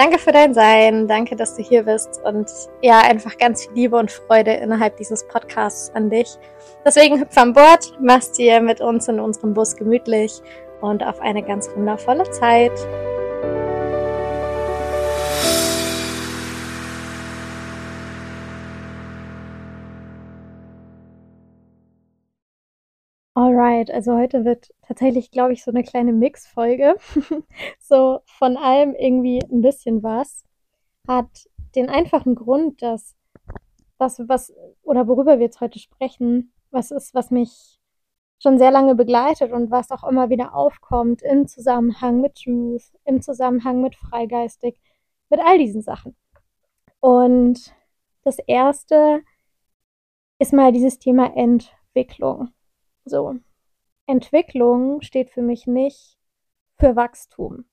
danke für dein Sein, danke, dass du hier bist und ja, einfach ganz viel Liebe und Freude innerhalb dieses Podcasts an dich. Deswegen hüpf an Bord, mach's dir mit uns in unserem Bus gemütlich und auf eine ganz wundervolle Zeit. Alright, also heute wird tatsächlich, glaube ich, so eine kleine Mix-Folge. so von allem irgendwie ein bisschen was. Hat den einfachen Grund, dass das, was oder worüber wir jetzt heute sprechen, was ist, was mich schon sehr lange begleitet und was auch immer wieder aufkommt im Zusammenhang mit Truth, im Zusammenhang mit Freigeistig, mit all diesen Sachen. Und das erste ist mal dieses Thema Entwicklung. So. Entwicklung steht für mich nicht für Wachstum.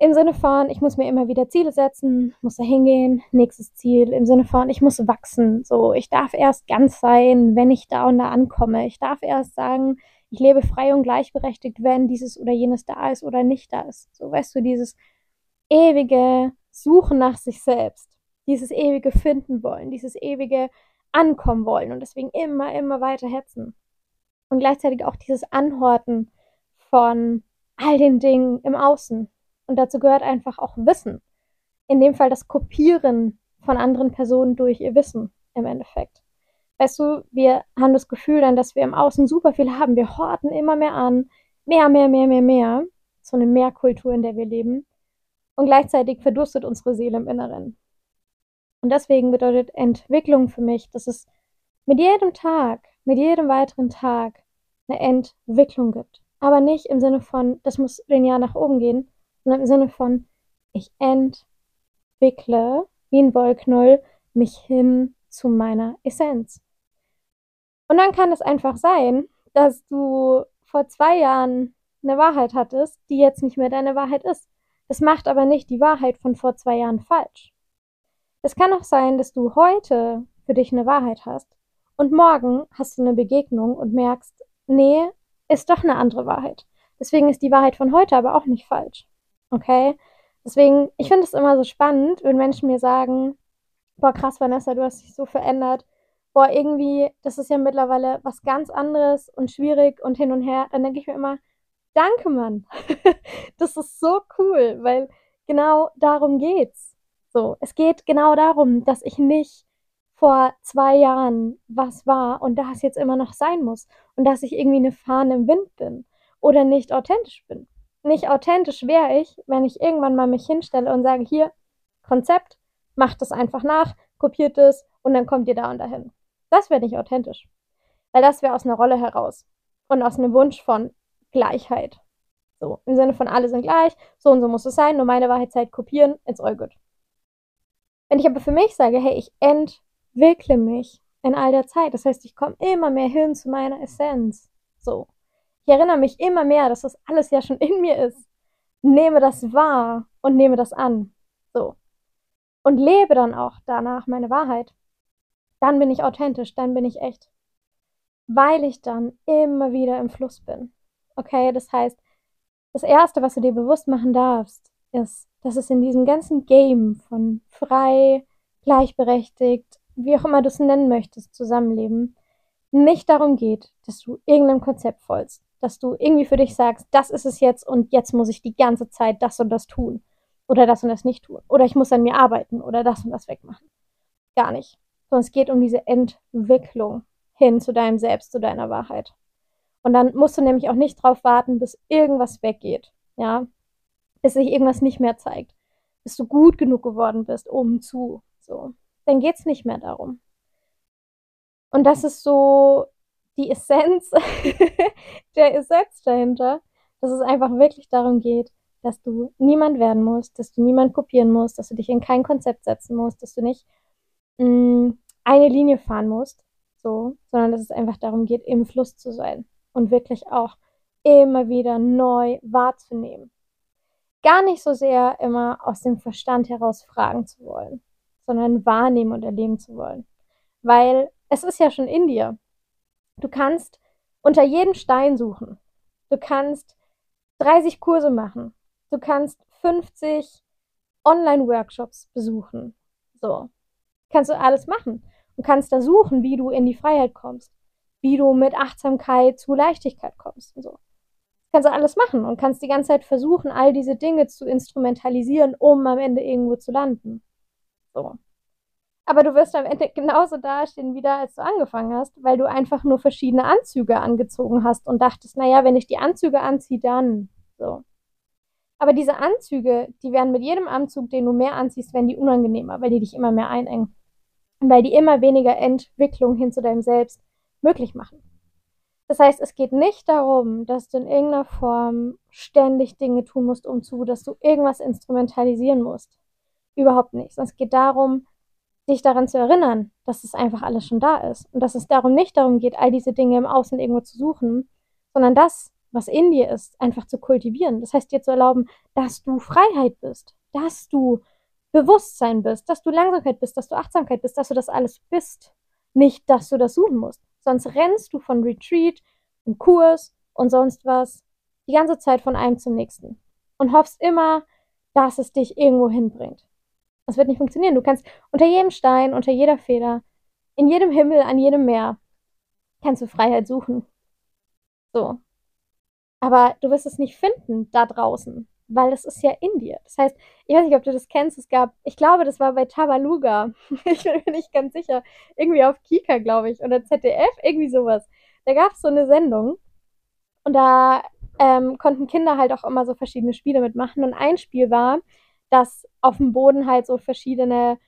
Im Sinne von, ich muss mir immer wieder Ziele setzen, muss da hingehen, nächstes Ziel. Im Sinne von, ich muss wachsen. So, ich darf erst ganz sein, wenn ich da und da ankomme. Ich darf erst sagen, ich lebe frei und gleichberechtigt, wenn dieses oder jenes da ist oder nicht da ist. So, weißt du, dieses ewige Suchen nach sich selbst. dieses ewige Finden wollen, dieses ewige Ankommen wollen und deswegen immer, immer weiter hetzen. Und gleichzeitig auch dieses Anhorten von all den Dingen im Außen. Und dazu gehört einfach auch Wissen. In dem Fall das Kopieren von anderen Personen durch ihr Wissen im Endeffekt. Weißt du, wir haben das Gefühl dann, dass wir im Außen super viel haben. Wir horten immer mehr an. Mehr, mehr, mehr, mehr, mehr. So eine Mehrkultur, in der wir leben. Und gleichzeitig verdurstet unsere Seele im Inneren. Und deswegen bedeutet Entwicklung für mich, dass es mit jedem Tag, mit jedem weiteren Tag eine Entwicklung gibt. Aber nicht im Sinne von, das muss linear nach oben gehen, sondern im Sinne von, ich entwickle wie ein Wollknoll mich hin zu meiner Essenz. Und dann kann es einfach sein, dass du vor zwei Jahren eine Wahrheit hattest, die jetzt nicht mehr deine Wahrheit ist. Das macht aber nicht die Wahrheit von vor zwei Jahren falsch. Es kann auch sein, dass du heute für dich eine Wahrheit hast und morgen hast du eine Begegnung und merkst, nee, ist doch eine andere Wahrheit. Deswegen ist die Wahrheit von heute aber auch nicht falsch. Okay? Deswegen, ich finde es immer so spannend, wenn Menschen mir sagen, boah, krass, Vanessa, du hast dich so verändert. Boah, irgendwie, das ist ja mittlerweile was ganz anderes und schwierig und hin und her. Dann denke ich mir immer, danke, Mann. das ist so cool, weil genau darum geht's. So, es geht genau darum, dass ich nicht vor zwei Jahren was war und das jetzt immer noch sein muss und dass ich irgendwie eine Fahne im Wind bin oder nicht authentisch bin. Nicht authentisch wäre ich, wenn ich irgendwann mal mich hinstelle und sage, hier, Konzept, macht das einfach nach, kopiert es und dann kommt ihr da und dahin. Das wäre nicht authentisch. Weil das wäre aus einer Rolle heraus und aus einem Wunsch von Gleichheit. So, im Sinne von alle sind gleich, so und so muss es sein, nur meine Wahrheitszeit kopieren, it's all good. Wenn ich aber für mich sage, hey, ich entwickle mich in all der Zeit, das heißt, ich komme immer mehr hin zu meiner Essenz. So. Ich erinnere mich immer mehr, dass das alles ja schon in mir ist. Nehme das wahr und nehme das an. So. Und lebe dann auch danach meine Wahrheit. Dann bin ich authentisch, dann bin ich echt. Weil ich dann immer wieder im Fluss bin. Okay, das heißt, das Erste, was du dir bewusst machen darfst, ist, dass es in diesem ganzen Game von frei, gleichberechtigt, wie auch immer du es nennen möchtest, Zusammenleben, nicht darum geht, dass du irgendeinem Konzept folgst, dass du irgendwie für dich sagst, das ist es jetzt und jetzt muss ich die ganze Zeit das und das tun oder das und das nicht tun oder ich muss an mir arbeiten oder das und das wegmachen. Gar nicht. Sondern es geht um diese Entwicklung hin zu deinem Selbst, zu deiner Wahrheit. Und dann musst du nämlich auch nicht drauf warten, bis irgendwas weggeht. Ja, bis sich irgendwas nicht mehr zeigt, bis du gut genug geworden bist, um zu, so, dann geht es nicht mehr darum. Und das ist so die Essenz, der Essenz dahinter, dass es einfach wirklich darum geht, dass du niemand werden musst, dass du niemand kopieren musst, dass du dich in kein Konzept setzen musst, dass du nicht mh, mm, eine Linie fahren musst, so, sondern dass es einfach darum geht, im Fluss zu sein und wirklich auch immer wieder neu wahrzunehmen gar nicht so sehr immer aus dem Verstand heraus fragen zu wollen, sondern wahrnehmen und erleben zu wollen. Weil es ist ja schon in dir. Du kannst unter jedem Stein suchen. Du kannst 30 Kurse machen. Du kannst 50 Online-Workshops besuchen. So. Kannst du alles machen. Und kannst da suchen, wie du in die Freiheit kommst. Wie du mit Achtsamkeit zu Leichtigkeit kommst und so kannst du alles machen und kannst die ganze Zeit versuchen, all diese Dinge zu instrumentalisieren, um am Ende irgendwo zu landen. So. Aber du wirst am Ende genauso dastehen wieder, als du angefangen hast, weil du einfach nur verschiedene Anzüge angezogen hast und dachtest, naja, wenn ich die Anzüge anziehe, dann so. Aber diese Anzüge, die werden mit jedem Anzug, den du mehr anziehst, werden die unangenehmer, weil die dich immer mehr einengen. Und weil die immer weniger Entwicklung hin zu deinem Selbst möglich machen. Das heißt, es geht nicht darum, dass du in irgendeiner Form ständig Dinge tun musst, um zu, dass du irgendwas instrumentalisieren musst. Überhaupt nicht. Es geht darum, dich daran zu erinnern, dass es einfach alles schon da ist. Und dass es darum nicht darum geht, all diese Dinge im Außen irgendwo zu suchen, sondern das, was in dir ist, einfach zu kultivieren. Das heißt, dir zu erlauben, dass du Freiheit bist, dass du Bewusstsein bist, dass du Langsamkeit bist, dass du Achtsamkeit bist, dass du das alles bist. Nicht, dass du das suchen musst. Sonst rennst du von Retreat und Kurs und sonst was die ganze Zeit von einem zum nächsten und hoffst immer, dass es dich irgendwo hinbringt. Das wird nicht funktionieren. Du kannst unter jedem Stein, unter jeder Feder, in jedem Himmel, an jedem Meer, kannst du Freiheit suchen. So. Aber du wirst es nicht finden da draußen, weil es ist ja in dir. Das heißt, ich weiß nicht, ob du das kennst, es gab, ich glaube, das war bei Tabaluga, ich bin mir nicht ganz sicher, irgendwie auf Kika, glaube ich, oder ZDF, irgendwie sowas. Da gab es so eine Sendung und da ähm, konnten Kinder halt auch immer so verschiedene Spiele mitmachen. Und ein Spiel war, dass auf dem Boden halt so verschiedene,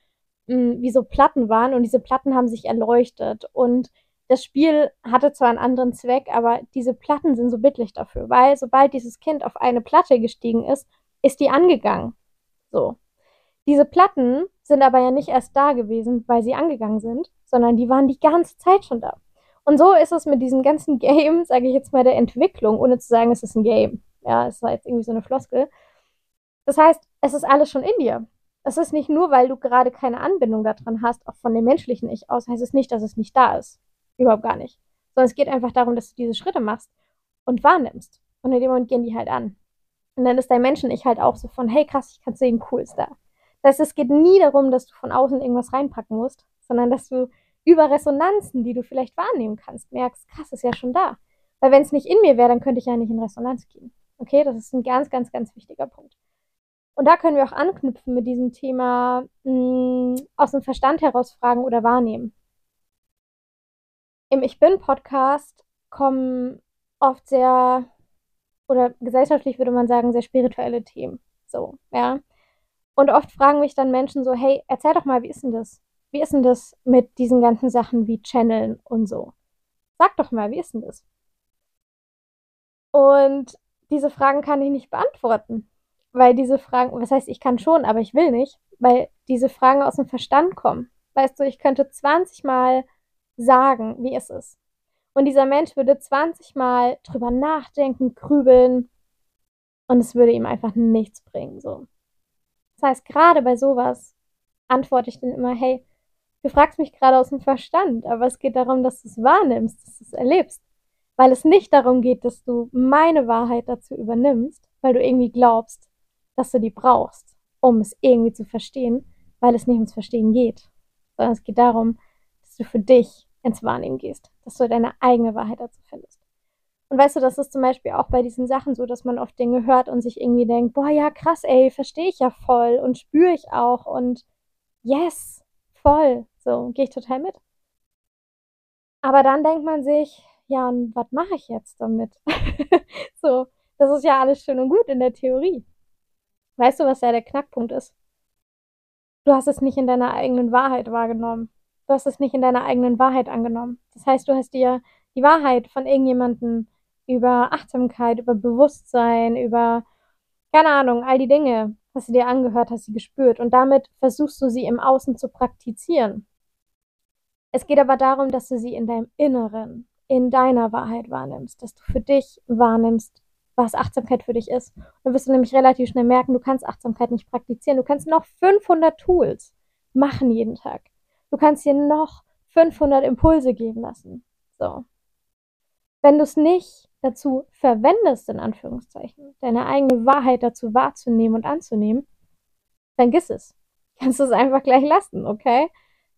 mh, hm, wie so Platten waren und diese Platten haben sich erleuchtet. Und das Spiel hatte zwar einen anderen Zweck, aber diese Platten sind so bittlich dafür, weil sobald dieses Kind auf eine Platte gestiegen ist, ist die angegangen. So. Diese Platten sind aber ja nicht erst da gewesen, weil sie angegangen sind, sondern die waren die ganze Zeit schon da. Und so ist es mit diesem ganzen Game, sage ich jetzt mal, der Entwicklung, ohne zu sagen, es ist ein Game. Ja, es war jetzt irgendwie so eine Floskel. Das heißt, es ist alles schon in dir. Es ist nicht nur, weil du gerade keine Anbindung daran hast, auch von dem menschlichen Ich aus, heißt es nicht, dass es nicht da ist. Überhaupt gar nicht. Sondern es geht einfach darum, dass du diese Schritte machst und wahrnimmst. Und in dem Moment gehen die halt an. Und dann ist dein Menschen-Ich halt auch so von, hey krass, ich kann sehen, cool ist da. Das heißt, es geht nie darum, dass du von außen irgendwas reinpacken musst, sondern dass du über Resonanzen, die du vielleicht wahrnehmen kannst, merkst, krass, ist ja schon da. Weil wenn es nicht in mir wäre, dann könnte ich ja nicht in Resonanz gehen. Okay, das ist ein ganz, ganz, ganz wichtiger Punkt. Und da können wir auch anknüpfen mit diesem Thema mh, hm, aus dem Verstand heraus fragen oder wahrnehmen. Im Ich Bin-Podcast kommen oft sehr, oder gesellschaftlich würde man sagen, sehr spirituelle Themen. So, ja. Und oft fragen mich dann Menschen so, hey, erzähl doch mal, wie ist denn das? Wie ist denn das mit diesen ganzen Sachen wie Channeln und so? Sag doch mal, wie ist denn das? Und diese Fragen kann ich nicht beantworten, weil diese Fragen, was heißt, ich kann schon, aber ich will nicht, weil diese Fragen aus dem Verstand kommen. Weißt du, ich könnte 20 Mal sagen, wie ist es? Und dieser Mensch würde 20 Mal drüber nachdenken, grübeln und es würde ihm einfach nichts bringen, so. Das heißt, gerade bei sowas antworte ich dann immer, hey, Du fragst mich gerade aus dem Verstand, aber es geht darum, dass du es wahrnimmst, dass du es erlebst. Weil es nicht darum geht, dass du meine Wahrheit dazu übernimmst, weil du irgendwie glaubst, dass du die brauchst, um es irgendwie zu verstehen, weil es nicht ums Verstehen geht. Sondern es geht darum, dass du für dich ins Wahrnehmen gehst, dass du deine eigene Wahrheit dazu findest. Und weißt du, das ist zum Beispiel auch bei diesen Sachen so, dass man oft Dinge hört und sich irgendwie denkt, boah, ja, krass, ey, verstehe ich ja voll und spüre ich auch und yes, voll. So, gehe ich total mit. Aber dann denkt man sich, ja, und was mache ich jetzt damit? so, das ist ja alles schön und gut in der Theorie. Weißt du, was ja der Knackpunkt ist? Du hast es nicht in deiner eigenen Wahrheit wahrgenommen. Du hast es nicht in deiner eigenen Wahrheit angenommen. Das heißt, du hast dir die Wahrheit von irgendjemandem über Achtsamkeit, über Bewusstsein, über, keine Ahnung, all die Dinge, hast du dir angehört, hast sie gespürt und damit versuchst du sie im Außen zu praktizieren. Es geht aber darum, dass du sie in deinem Inneren, in deiner Wahrheit wahrnimmst, dass du für dich wahrnimmst, was Achtsamkeit für dich ist. dann wirst du nämlich relativ schnell merken, du kannst Achtsamkeit nicht praktizieren. Du kannst noch 500 Tools machen jeden Tag. Du kannst dir noch 500 Impulse geben lassen. So. Wenn du es nicht dazu verwendest, in Anführungszeichen, deine eigene Wahrheit dazu wahrzunehmen und anzunehmen, dann giss es. Kannst du es einfach gleich lassen, okay?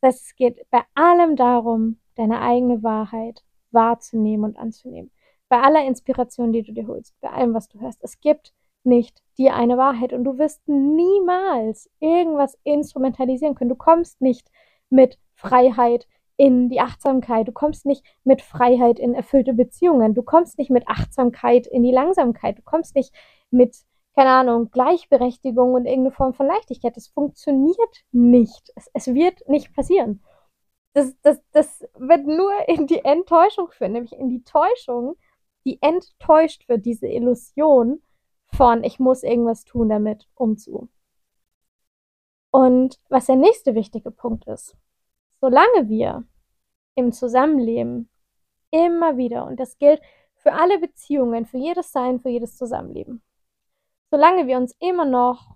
Das heißt, es geht bei allem darum, deine eigene Wahrheit wahrzunehmen und anzunehmen. Bei aller Inspiration, die du dir holst, bei allem, was du hörst. Es gibt nicht die eine Wahrheit und du wirst niemals irgendwas instrumentalisieren können. Du kommst nicht mit Freiheit in die Achtsamkeit. Du kommst nicht mit Freiheit in erfüllte Beziehungen. Du kommst nicht mit Achtsamkeit in die Langsamkeit. Du kommst nicht mit keine Ahnung, Gleichberechtigung und irgendeine Form von Leichtigkeit. Das funktioniert nicht. Es, es wird nicht passieren. Das, das, das wird nur in die Enttäuschung führen, nämlich in die Täuschung, die enttäuscht wird, diese Illusion von, ich muss irgendwas tun damit, um zu. Und was der nächste wichtige Punkt ist, solange wir im Zusammenleben immer wieder, und das gilt für alle Beziehungen, für jedes Sein, für jedes Zusammenleben, solange wir uns immer noch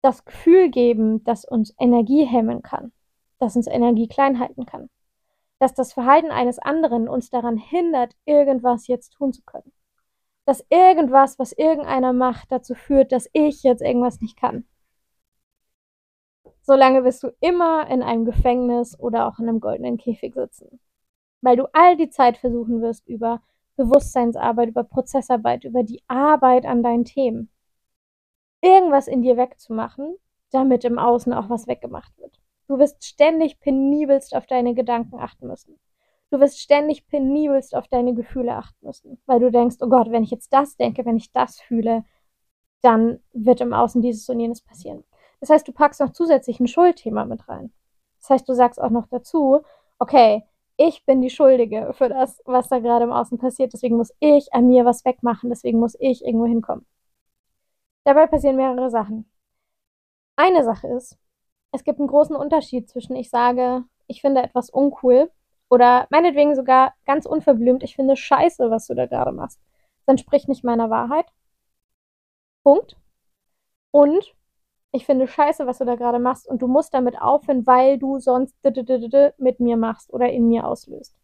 das Gefühl geben, dass uns Energie hemmen kann, dass uns Energie klein halten kann, dass das Verhalten eines anderen uns daran hindert, irgendwas jetzt tun zu können, dass irgendwas, was irgendeiner macht, dazu führt, dass ich jetzt irgendwas nicht kann. solange wirst du immer in einem Gefängnis oder auch in einem goldenen Käfig sitzen. Weil du all die Zeit versuchen wirst, über Bewusstseinsarbeit, über Prozessarbeit, über die Arbeit an deinen Themen, irgendwas in dir wegzumachen, damit im Außen auch was weggemacht wird. Du wirst ständig penibelst auf deine Gedanken achten müssen. Du wirst ständig penibelst auf deine Gefühle achten müssen, weil du denkst, oh Gott, wenn ich jetzt das denke, wenn ich das fühle, dann wird im Außen dieses und jenes passieren. Das heißt, du packst noch zusätzlich ein Schuldthema mit rein. Das heißt, du sagst auch noch dazu, okay, ich bin die Schuldige für das, was da gerade im Außen passiert, deswegen muss ich an mir was wegmachen, deswegen muss ich irgendwo hinkommen. Dabei passieren mehrere Sachen. Eine Sache ist, es gibt einen großen Unterschied zwischen ich sage, ich finde etwas uncool oder meinetwegen sogar ganz unverblümt, ich finde scheiße, was du da gerade machst. Das entspricht nicht meiner Wahrheit. Punkt. Und ich finde scheiße, was du da gerade machst und du musst damit aufhören, weil du sonst mit mir machst oder in mir auslöst.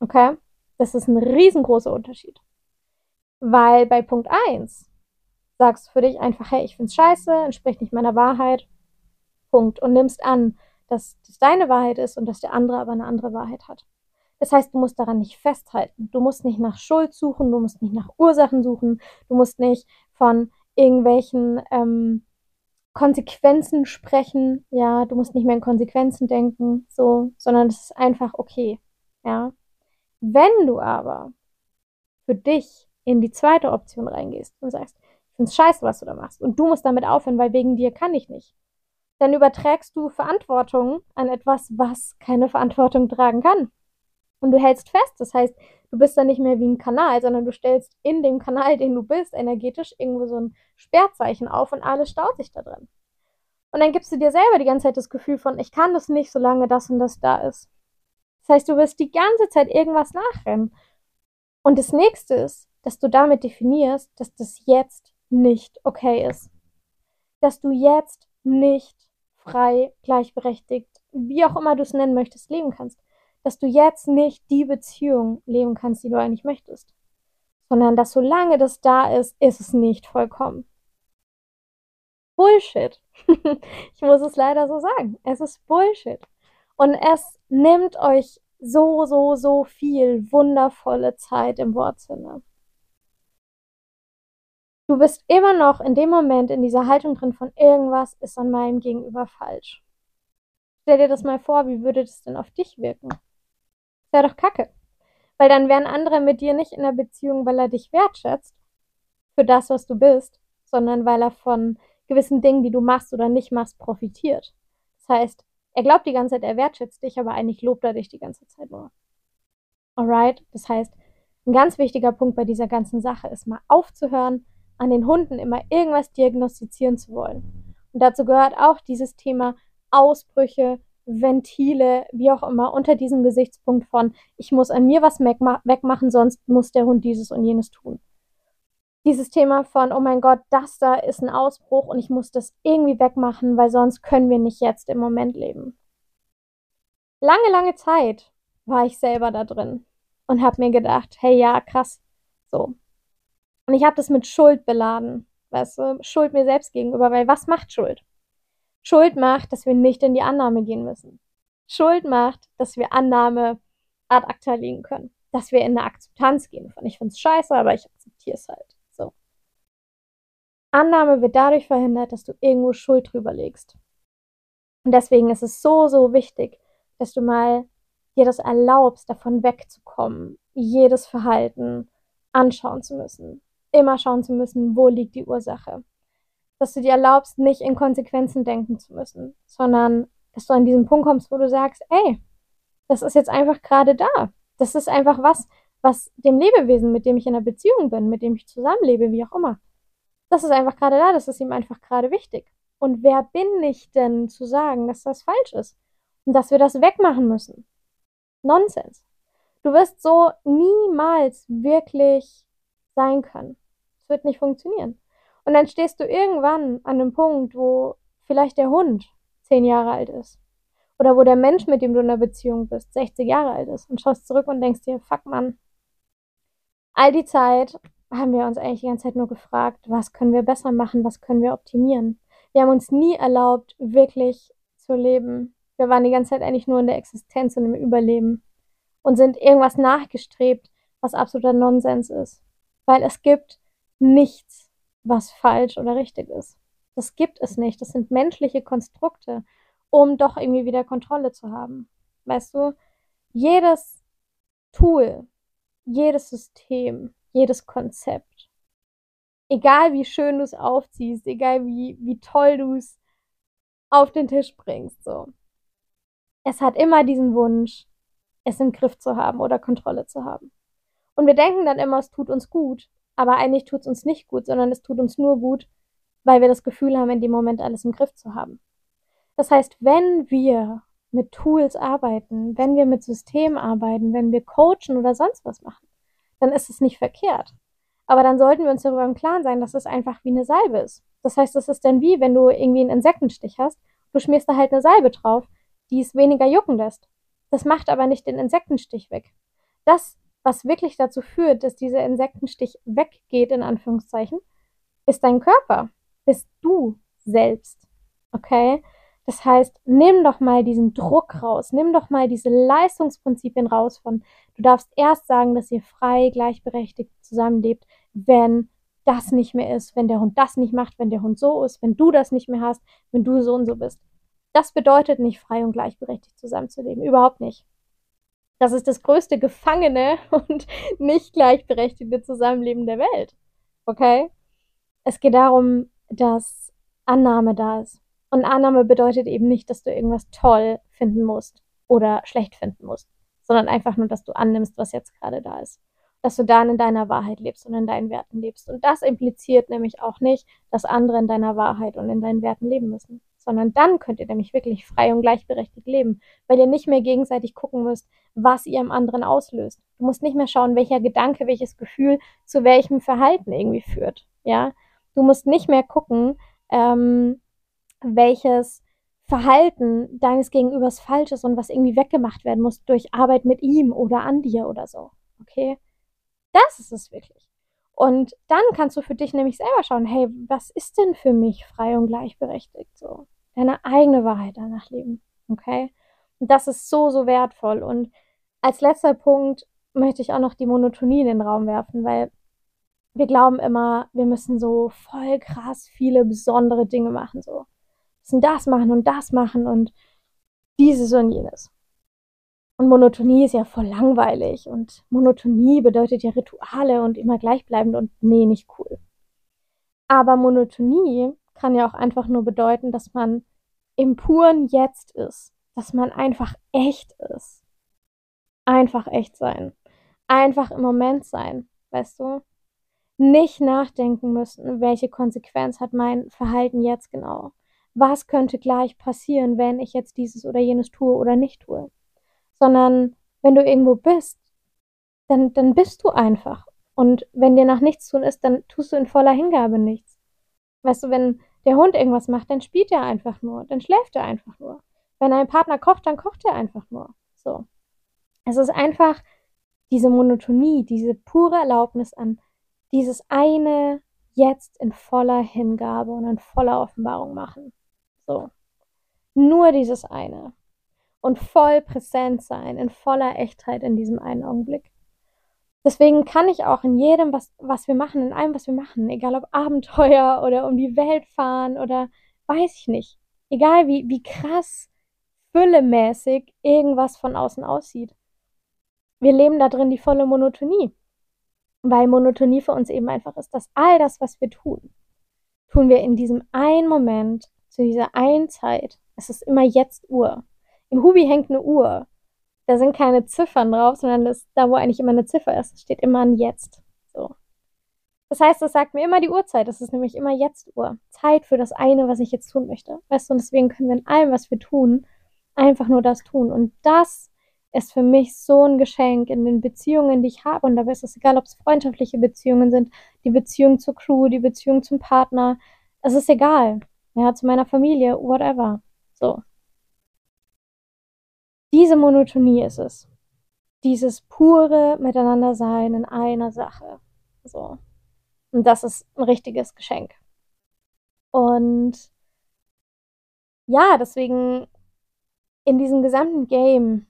Okay? Das ist ein riesengroßer Unterschied. Weil bei Punkt 1 sagst du für dich einfach, hey, ich finde es scheiße, entspricht nicht meiner Wahrheit. Punkt. Und nimmst an, dass das deine Wahrheit ist und dass der andere aber eine andere Wahrheit hat. Das heißt, du musst daran nicht festhalten. Du musst nicht nach Schuld suchen, du musst nicht nach Ursachen suchen, du musst nicht von irgendwelchen ähm, Konsequenzen sprechen. Ja, du musst nicht mehr in Konsequenzen denken, so, sondern es ist einfach okay. Ja. Wenn du aber für dich in die zweite Option reingehst und sagst, ich finde es scheiße, was du da machst. Und du musst damit aufhören, weil wegen dir kann ich nicht. Dann überträgst du Verantwortung an etwas, was keine Verantwortung tragen kann. Und du hältst fest. Das heißt, du bist dann nicht mehr wie ein Kanal, sondern du stellst in dem Kanal, den du bist, energetisch irgendwo so ein Sperrzeichen auf und alles staut sich da drin. Und dann gibst du dir selber die ganze Zeit das Gefühl von, ich kann das nicht, solange das und das da ist. Das heißt, du wirst die ganze Zeit irgendwas nachrennen. Und das nächste ist, dass du damit definierst, dass das jetzt nicht okay ist. Dass du jetzt nicht frei, gleichberechtigt, wie auch immer du es nennen möchtest, leben kannst. Dass du jetzt nicht die Beziehung leben kannst, die du eigentlich möchtest. Sondern dass solange das da ist, ist es nicht vollkommen. Bullshit. ich muss es leider so sagen. Es ist Bullshit. Und es nimmt euch so, so, so viel wundervolle Zeit im Wortsinne. Du bist immer noch in dem Moment in dieser Haltung drin von irgendwas ist an meinem Gegenüber falsch. Stell dir das mal vor, wie würde das denn auf dich wirken? Wäre doch kacke. Weil dann wären andere mit dir nicht in der Beziehung, weil er dich wertschätzt für das, was du bist, sondern weil er von gewissen Dingen, die du machst oder nicht machst, profitiert. Das heißt, er glaubt die ganze Zeit, er wertschätzt dich, aber eigentlich lobt er dich die ganze Zeit nur. Alright? Das heißt, ein ganz wichtiger Punkt bei dieser ganzen Sache ist mal aufzuhören, an den Hunden immer irgendwas diagnostizieren zu wollen. Und dazu gehört auch dieses Thema Ausbrüche, Ventile, wie auch immer, unter diesem Gesichtspunkt von, ich muss an mir was wegmachen, sonst muss der Hund dieses und jenes tun. Dieses Thema von, oh mein Gott, das da ist ein Ausbruch und ich muss das irgendwie wegmachen, weil sonst können wir nicht jetzt im Moment leben. Lange, lange Zeit war ich selber da drin und habe mir gedacht, hey ja, krass, so, und ich habe das mit Schuld beladen. Weißt du, Schuld mir selbst gegenüber, weil was macht Schuld? Schuld macht, dass wir nicht in die Annahme gehen müssen. Schuld macht, dass wir Annahme ad acta legen können. Dass wir in eine Akzeptanz gehen von ich es scheiße, aber ich akzeptiere es halt. So. Annahme wird dadurch verhindert, dass du irgendwo Schuld drüber legst. Und deswegen ist es so, so wichtig, dass du mal dir das erlaubst, davon wegzukommen, jedes Verhalten anschauen zu müssen, immer schauen zu müssen, wo liegt die Ursache. Dass du dir erlaubst, nicht in Konsequenzen denken zu müssen, sondern dass du an diesen Punkt kommst, wo du sagst, ey, das ist jetzt einfach gerade da. Das ist einfach was, was dem Lebewesen, mit dem ich in einer Beziehung bin, mit dem ich zusammenlebe, wie auch immer. Das ist einfach gerade da, das ist ihm einfach gerade wichtig. Und wer bin ich denn zu sagen, dass das falsch ist? Und dass wir das wegmachen müssen? Nonsens. Du wirst so niemals wirklich sein können wird nicht funktionieren. Und dann stehst du irgendwann an einem Punkt, wo vielleicht der Hund zehn Jahre alt ist. Oder wo der Mensch, mit dem du in einer Beziehung bist, 60 Jahre alt ist und schaust zurück und denkst dir, fuck Mann, all die Zeit haben wir uns eigentlich die ganze Zeit nur gefragt, was können wir besser machen, was können wir optimieren. Wir haben uns nie erlaubt, wirklich zu leben. Wir waren die ganze Zeit eigentlich nur in der Existenz und im Überleben und sind irgendwas nachgestrebt, was absoluter Nonsens ist. Weil es gibt nichts, was falsch oder richtig ist. Das gibt es nicht. Das sind menschliche Konstrukte, um doch irgendwie wieder Kontrolle zu haben. Weißt du, jedes Tool, jedes System, jedes Konzept, egal wie schön du es aufziehst, egal wie, wie toll du es auf den Tisch bringst, so. Es hat immer diesen Wunsch, es im Griff zu haben oder Kontrolle zu haben. Und wir denken dann immer, es tut uns gut, aber eigentlich tut es uns nicht gut, sondern es tut uns nur gut, weil wir das Gefühl haben, in dem Moment alles im Griff zu haben. Das heißt, wenn wir mit Tools arbeiten, wenn wir mit Systemen arbeiten, wenn wir coachen oder sonst was machen, dann ist es nicht verkehrt. Aber dann sollten wir uns darüber im Klaren sein, dass es einfach wie eine Salbe ist. Das heißt, es ist dann wie, wenn du irgendwie einen Insektenstich hast, du schmierst da halt eine Salbe drauf, die es weniger jucken lässt. Das macht aber nicht den Insektenstich weg. Das, was wirklich dazu führt, dass dieser Insektenstich weggeht, in Anführungszeichen, ist dein Körper bist du selbst. Okay? Das heißt, nimm doch mal diesen Druck raus, nimm doch mal diese Leistungsprinzipien raus von, du darfst erst sagen, dass ihr frei, gleichberechtigt zusammenlebt, wenn das nicht mehr ist, wenn der Hund das nicht macht, wenn der Hund so ist, wenn du das nicht mehr hast, wenn du so und so bist. Das bedeutet nicht frei und gleichberechtigt zusammenzuleben, überhaupt nicht. Das ist das größte Gefangene und nicht gleichberechtigte Zusammenleben der Welt. Okay? Es geht darum, dass Annahme da ist. Und Annahme bedeutet eben nicht, dass du irgendwas toll finden musst oder schlecht finden musst, sondern einfach nur, dass du annimmst, was jetzt gerade da ist. Dass du dann in deiner Wahrheit lebst und in deinen Werten lebst. Und das impliziert nämlich auch nicht, dass andere in deiner Wahrheit und in deinen Werten leben müssen. Sondern dann könnt ihr nämlich wirklich frei und gleichberechtigt leben, weil ihr nicht mehr gegenseitig gucken müsst, was ihr im anderen auslöst. Du musst nicht mehr schauen, welcher Gedanke, welches Gefühl zu welchem Verhalten irgendwie führt. Ja, Du musst nicht mehr gucken, ähm, welches Verhalten deines Gegenübers falsch ist und was irgendwie weggemacht werden muss durch Arbeit mit ihm oder an dir oder so. Okay? Das ist es wirklich. Und dann kannst du für dich nämlich selber schauen, hey, was ist denn für mich frei und gleichberechtigt so? Deine eigene Wahrheit danach leben. Okay? Und das ist so, so wertvoll. Und als letzter Punkt möchte ich auch noch die Monotonie in den Raum werfen, weil wir glauben immer, wir müssen so voll krass viele besondere Dinge machen, so. Wir müssen das machen und das machen und dieses und jenes. Und Monotonie ist ja voll langweilig und Monotonie bedeutet ja Rituale und immer gleichbleibend und nee, nicht cool. Aber Monotonie kann ja auch einfach nur bedeuten, dass man im puren Jetzt ist, dass man einfach echt ist. Einfach echt sein. Einfach im Moment sein, weißt du? nicht nachdenken müssen, welche Konsequenz hat mein Verhalten jetzt genau. Was könnte gleich passieren, wenn ich jetzt dieses oder jenes tue oder nicht tue. Sondern wenn du irgendwo bist, dann, dann bist du einfach. Und wenn dir nach nichts tun ist, dann tust du in voller Hingabe nichts. Weißt du, wenn der Hund irgendwas macht, dann spielt er einfach nur, dann schläft er einfach nur. Wenn ein Partner kocht, dann kocht er einfach nur. So. Es ist einfach diese Monotonie, diese pure Erlaubnis an dieses eine jetzt in voller Hingabe und in voller Offenbarung machen. So. Nur dieses eine. Und voll präsent sein, in voller Echtheit in diesem einen Augenblick. Deswegen kann ich auch in jedem, was, was wir machen, in allem, was wir machen, egal ob Abenteuer oder um die Welt fahren oder weiß ich nicht, egal wie, wie krass füllemäßig irgendwas von außen aussieht. Wir leben da drin die volle Monotonie weil Monotonie für uns eben einfach ist, dass all das, was wir tun, tun wir in diesem einen Moment, zu dieser einen Zeit. Es ist immer jetzt Uhr. Im Hubi hängt eine Uhr. Da sind keine Ziffern drauf, sondern das, da, wo eigentlich immer eine Ziffer ist, steht immer ein Jetzt. So. Das heißt, das sagt mir immer die Uhrzeit. Das ist nämlich immer jetzt Uhr. Zeit für das eine, was ich jetzt tun möchte. Weißt du, und deswegen können wir in allem, was wir tun, einfach nur das tun. Und das ist für mich so ein Geschenk in den Beziehungen, die ich habe. Und dabei ist es egal, ob es freundschaftliche Beziehungen sind, die Beziehung zur Crew, die Beziehung zum Partner. Es ist egal. Ja, zu meiner Familie, whatever. So. Diese Monotonie ist es. Dieses pure Miteinandersein in einer Sache. So. Und das ist ein richtiges Geschenk. Und ja, deswegen in diesem gesamten Game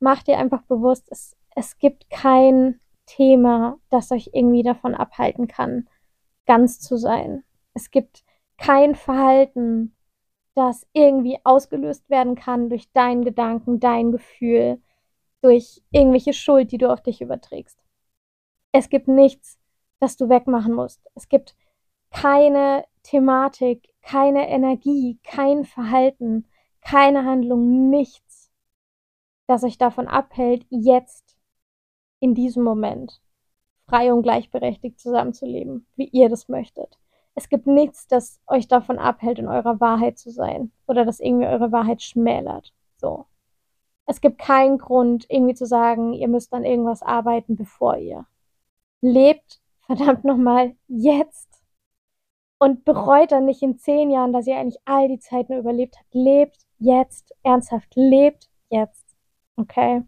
macht ihr einfach bewusst, es, es gibt kein Thema, das euch irgendwie davon abhalten kann, ganz zu sein. Es gibt kein Verhalten, das irgendwie ausgelöst werden kann durch deinen Gedanken, dein Gefühl, durch irgendwelche Schuld, die du auf dich überträgst. Es gibt nichts, das du wegmachen musst. Es gibt keine Thematik, keine Energie, kein Verhalten, keine Handlung, nichts, das euch davon abhält, jetzt in diesem Moment frei und gleichberechtigt zusammenzuleben, wie ihr das möchtet. Es gibt nichts, das euch davon abhält, in eurer Wahrheit zu sein oder das irgendwie eure Wahrheit schmälert. So. Es gibt keinen Grund, irgendwie zu sagen, ihr müsst an irgendwas arbeiten, bevor ihr. Lebt verdammt nochmal jetzt und bereut dann nicht in zehn Jahren, dass ihr eigentlich all die Zeit nur überlebt habt. Lebt jetzt, ernsthaft, lebt jetzt. Okay?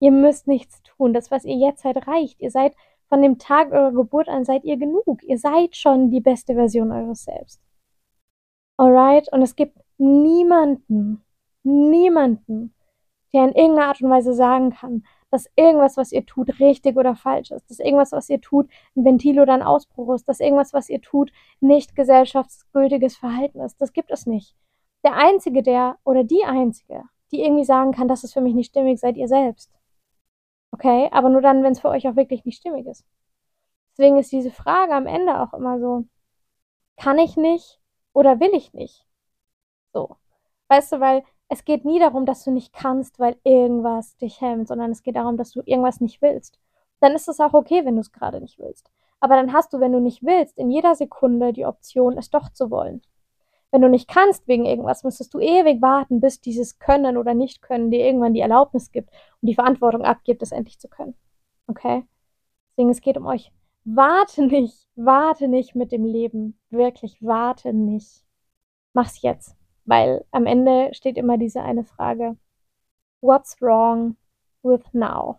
Ihr müsst nichts tun. Das, was ihr jetzt seid, reicht. Ihr seid von dem Tag eurer Geburt an, seid ihr genug. Ihr seid schon die beste Version eures Selbst. Alright? Und es gibt niemanden, niemanden, der in irgendeiner Art und Weise sagen kann, dass irgendwas, was ihr tut, richtig oder falsch ist, dass irgendwas, was ihr tut, ein Ventil oder ein Ausbruch ist, dass irgendwas, was ihr tut, nicht gesellschaftsgültiges Verhalten ist. Das gibt es nicht. Der Einzige, der oder die Einzige, die irgendwie sagen kann, das ist für mich nicht stimmig, seid ihr selbst. Okay? Aber nur dann, wenn es für euch auch wirklich nicht stimmig ist. Deswegen ist diese Frage am Ende auch immer so, kann ich nicht oder will ich nicht? So. Weißt du, weil es geht nie darum, dass du nicht kannst, weil irgendwas dich hemmt, sondern es geht darum, dass du irgendwas nicht willst. Dann ist es auch okay, wenn du es gerade nicht willst. Aber dann hast du, wenn du nicht willst, in jeder Sekunde die Option, es doch zu wollen. Wenn du nicht kannst wegen irgendwas, müsstest du ewig warten, bis dieses Können oder Nicht-Können dir irgendwann die Erlaubnis gibt und die Verantwortung abgibt, es endlich zu können. Okay? Deswegen, es geht um euch. Warte nicht, warte nicht mit dem Leben. Wirklich, warte nicht. Mach's jetzt. Weil am Ende steht immer diese eine Frage, what's wrong with now?